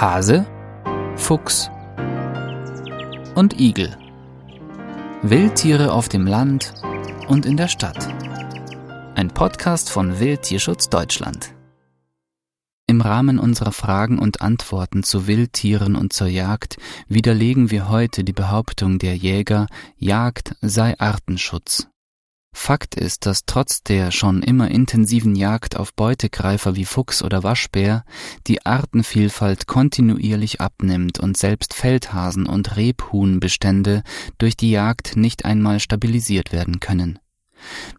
Hase, Fuchs und Igel. Wildtiere auf dem Land und in der Stadt. Ein Podcast von Wildtierschutz Deutschland. Im Rahmen unserer Fragen und Antworten zu Wildtieren und zur Jagd widerlegen wir heute die Behauptung der Jäger, Jagd sei Artenschutz. Fakt ist, dass trotz der schon immer intensiven Jagd auf Beutegreifer wie Fuchs oder Waschbär die Artenvielfalt kontinuierlich abnimmt und selbst Feldhasen und Rebhuhnbestände durch die Jagd nicht einmal stabilisiert werden können.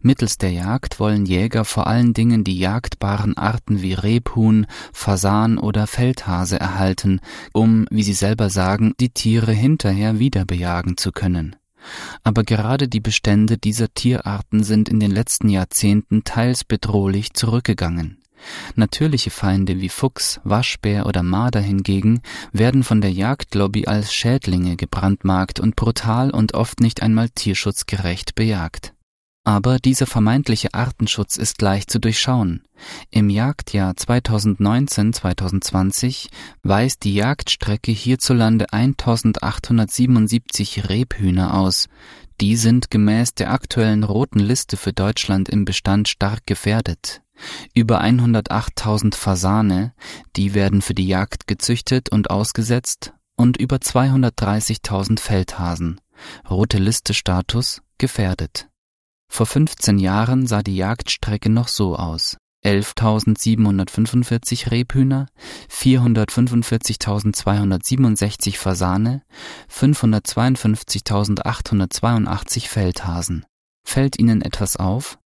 Mittels der Jagd wollen Jäger vor allen Dingen die jagdbaren Arten wie Rebhuhn, Fasan oder Feldhase erhalten, um, wie sie selber sagen, die Tiere hinterher wieder bejagen zu können. Aber gerade die Bestände dieser Tierarten sind in den letzten Jahrzehnten teils bedrohlich zurückgegangen. Natürliche Feinde wie Fuchs, Waschbär oder Marder hingegen werden von der Jagdlobby als Schädlinge gebrandmarkt und brutal und oft nicht einmal tierschutzgerecht bejagt. Aber dieser vermeintliche Artenschutz ist leicht zu durchschauen. Im Jagdjahr 2019-2020 weist die Jagdstrecke hierzulande 1877 Rebhühner aus. Die sind gemäß der aktuellen roten Liste für Deutschland im Bestand stark gefährdet. Über 108.000 Fasane, die werden für die Jagd gezüchtet und ausgesetzt, und über 230.000 Feldhasen. Rote Liste Status gefährdet. Vor 15 Jahren sah die Jagdstrecke noch so aus. 11.745 Rebhühner, 445.267 Fasane, 552.882 Feldhasen. Fällt Ihnen etwas auf?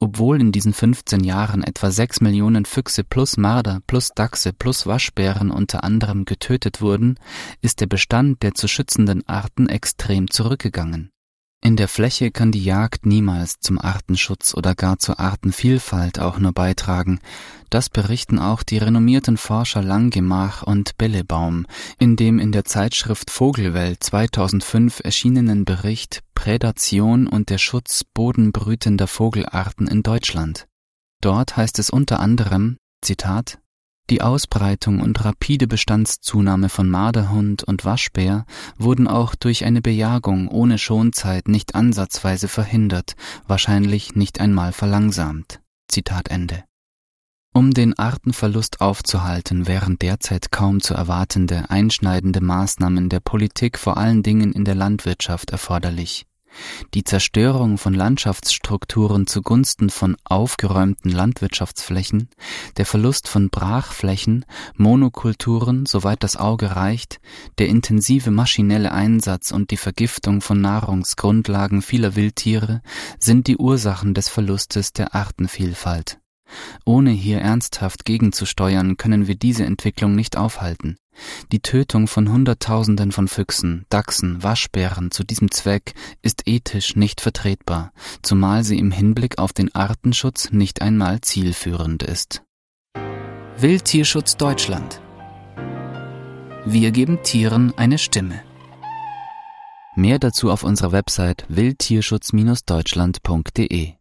Obwohl in diesen 15 Jahren etwa 6 Millionen Füchse plus Marder plus Dachse plus Waschbären unter anderem getötet wurden, ist der Bestand der zu schützenden Arten extrem zurückgegangen. In der Fläche kann die Jagd niemals zum Artenschutz oder gar zur Artenvielfalt auch nur beitragen. Das berichten auch die renommierten Forscher Langgemach und Bellebaum in dem in der Zeitschrift Vogelwelt 2005 erschienenen Bericht Prädation und der Schutz bodenbrütender Vogelarten in Deutschland. Dort heißt es unter anderem, Zitat, die Ausbreitung und rapide Bestandszunahme von Marderhund und Waschbär wurden auch durch eine Bejagung ohne Schonzeit nicht ansatzweise verhindert, wahrscheinlich nicht einmal verlangsamt. Zitat Ende. Um den Artenverlust aufzuhalten, wären derzeit kaum zu erwartende einschneidende Maßnahmen der Politik vor allen Dingen in der Landwirtschaft erforderlich. Die Zerstörung von Landschaftsstrukturen zugunsten von aufgeräumten Landwirtschaftsflächen, der Verlust von Brachflächen, Monokulturen, soweit das Auge reicht, der intensive maschinelle Einsatz und die Vergiftung von Nahrungsgrundlagen vieler Wildtiere sind die Ursachen des Verlustes der Artenvielfalt. Ohne hier ernsthaft gegenzusteuern, können wir diese Entwicklung nicht aufhalten. Die Tötung von Hunderttausenden von Füchsen, Dachsen, Waschbären zu diesem Zweck ist ethisch nicht vertretbar, zumal sie im Hinblick auf den Artenschutz nicht einmal zielführend ist. Wildtierschutz Deutschland Wir geben Tieren eine Stimme. Mehr dazu auf unserer Website wildtierschutz-deutschland.de